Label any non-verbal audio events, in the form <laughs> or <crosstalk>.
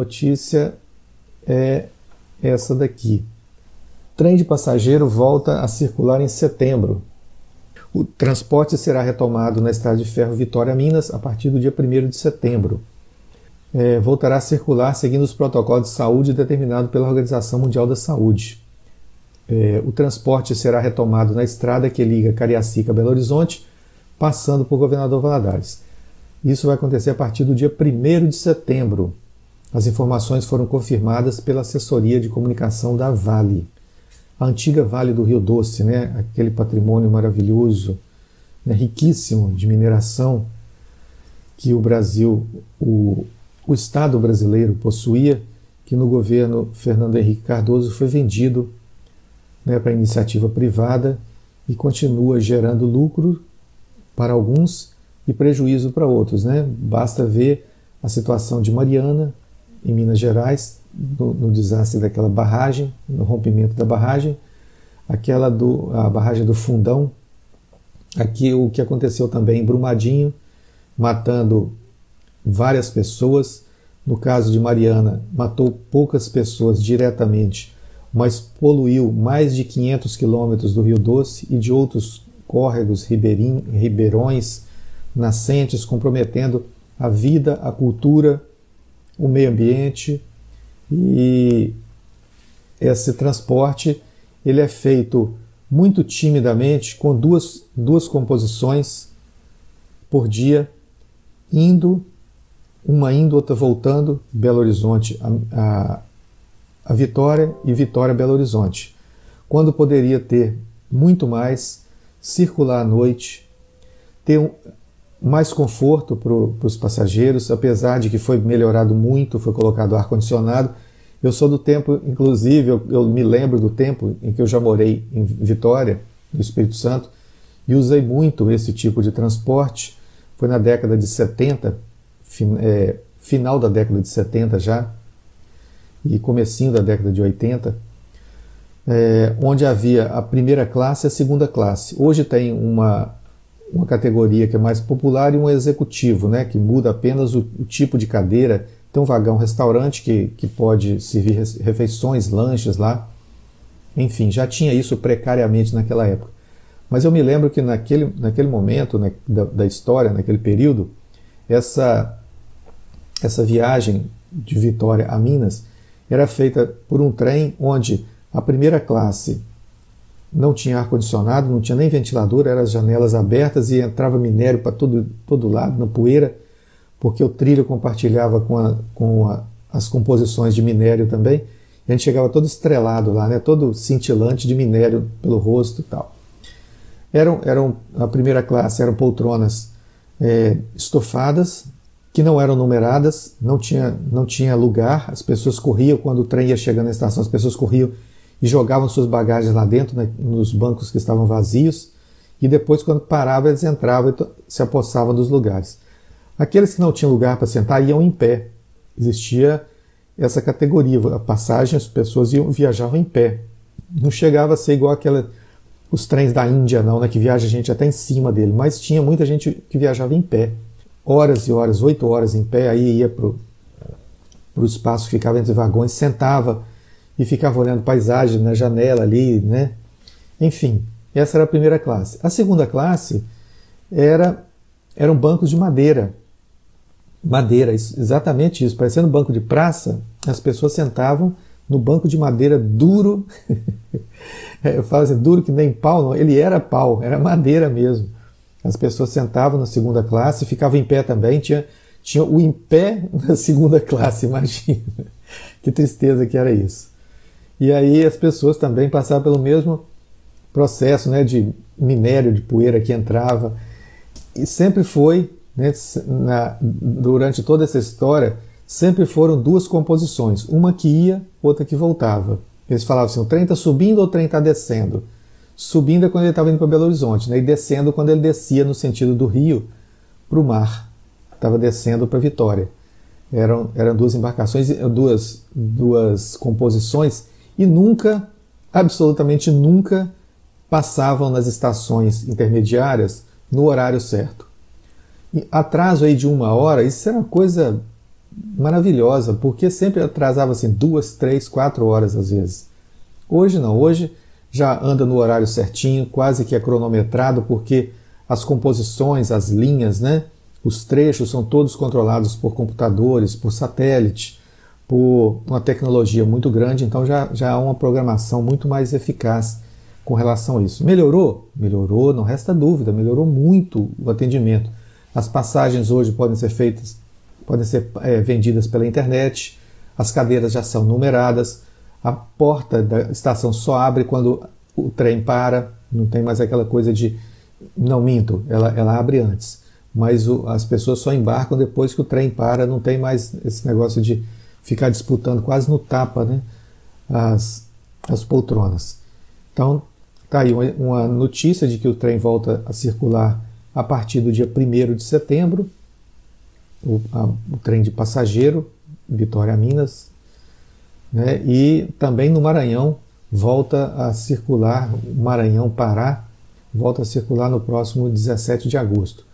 notícia é essa daqui. Trem de passageiro volta a circular em setembro. O transporte será retomado na estrada de ferro Vitória Minas a partir do dia 1 de setembro. É, voltará a circular seguindo os protocolos de saúde determinados pela Organização Mundial da Saúde. É, o transporte será retomado na estrada que liga Cariacica a Belo Horizonte, passando por Governador Valadares. Isso vai acontecer a partir do dia 1 de setembro. As informações foram confirmadas pela assessoria de comunicação da Vale a antiga Vale do Rio Doce, né? aquele patrimônio maravilhoso, né? riquíssimo de mineração que o Brasil, o, o Estado brasileiro possuía, que no governo Fernando Henrique Cardoso foi vendido né, para iniciativa privada e continua gerando lucro para alguns e prejuízo para outros. Né? Basta ver a situação de Mariana, em Minas Gerais, no, no, desastre daquela barragem, no rompimento da barragem, aquela do a barragem do Fundão, aqui o que aconteceu também em Brumadinho, matando várias pessoas. No caso de Mariana, matou poucas pessoas diretamente, mas poluiu mais de 500 quilômetros do Rio Doce e de outros córregos, ribeirim, ribeirões, nascentes, comprometendo a vida, a cultura, o meio ambiente e esse transporte ele é feito muito timidamente com duas, duas composições por dia, indo, uma indo, outra voltando, Belo Horizonte a, a, a Vitória e Vitória Belo Horizonte. Quando poderia ter muito mais, circular à noite, ter um, mais conforto para os passageiros, apesar de que foi melhorado muito, foi colocado ar-condicionado. Eu sou do tempo, inclusive, eu, eu, me lembro do tempo em que eu já morei em Vitória, no Espírito Santo, e usei muito esse tipo de transporte. Foi na década de 70, fin, é, final da década de 70 já, e comecinho da década de 80, é, onde havia a primeira classe e a segunda classe. Hoje tem uma uma categoria que é mais popular e um executivo, né, que muda apenas o, o tipo de cadeira. Tem um vagão restaurante que, que pode servir refeições, lanches lá. Enfim, já tinha isso precariamente naquela época. Mas eu me lembro que naquele, naquele momento né, da, da história, naquele período, essa, essa viagem de Vitória a Minas era feita por um trem onde a primeira classe não tinha ar-condicionado, não tinha nem ventilador, eram as janelas abertas e entrava minério para todo, todo lado, na poeira, porque o trilho compartilhava com, a, com a, as composições de minério também. E a gente chegava todo estrelado lá, né, todo cintilante de minério pelo rosto e tal. Eram, eram, a primeira classe eram poltronas é, estofadas, que não eram numeradas, não tinha, não tinha lugar, as pessoas corriam, quando o trem ia chegando na estação, as pessoas corriam e jogavam suas bagagens lá dentro, né, nos bancos que estavam vazios, e depois, quando parava, eles entravam e se apossavam dos lugares. Aqueles que não tinham lugar para sentar iam em pé. Existia essa categoria, a passagem, as pessoas iam, viajavam em pé. Não chegava a ser igual aquela, os trens da Índia, não, né, que viaja a gente até em cima dele, mas tinha muita gente que viajava em pé. Horas e horas, oito horas em pé, aí ia para o espaço que ficava entre vagões, sentava e ficava olhando paisagem na janela ali, né? Enfim, essa era a primeira classe. A segunda classe era eram bancos de madeira. Madeira, exatamente isso, parecendo um banco de praça, as pessoas sentavam no banco de madeira duro. <laughs> Eu falo assim, duro que nem pau, não. ele era pau, era madeira mesmo. As pessoas sentavam na segunda classe, ficavam em pé também, tinha, tinha o em pé na segunda classe, <laughs> imagina. Que tristeza que era isso. E aí as pessoas também passavam pelo mesmo processo né, de minério, de poeira que entrava. E sempre foi, né, na, durante toda essa história, sempre foram duas composições, uma que ia, outra que voltava. Eles falavam assim: o trem está subindo ou o trem está descendo? Subindo é quando ele estava indo para Belo Horizonte, né, e descendo quando ele descia no sentido do rio para o mar. Estava descendo para Vitória. Eram, eram duas embarcações, duas, duas composições e nunca, absolutamente nunca, passavam nas estações intermediárias no horário certo. E atraso aí de uma hora, isso era coisa maravilhosa, porque sempre atrasava assim duas, três, quatro horas às vezes. Hoje não, hoje já anda no horário certinho, quase que é cronometrado, porque as composições, as linhas, né, os trechos são todos controlados por computadores, por satélite, por uma tecnologia muito grande, então já, já há uma programação muito mais eficaz com relação a isso. Melhorou? Melhorou, não resta dúvida, melhorou muito o atendimento. As passagens hoje podem ser feitas, podem ser é, vendidas pela internet, as cadeiras já são numeradas, a porta da estação só abre quando o trem para, não tem mais aquela coisa de. Não minto, ela, ela abre antes. Mas o, as pessoas só embarcam depois que o trem para, não tem mais esse negócio de ficar disputando quase no tapa né, as, as poltronas. Então, tá aí uma, uma notícia de que o trem volta a circular a partir do dia 1 de setembro. O, a, o trem de passageiro, Vitória Minas, né? E também no Maranhão volta a circular, Maranhão Pará volta a circular no próximo 17 de agosto.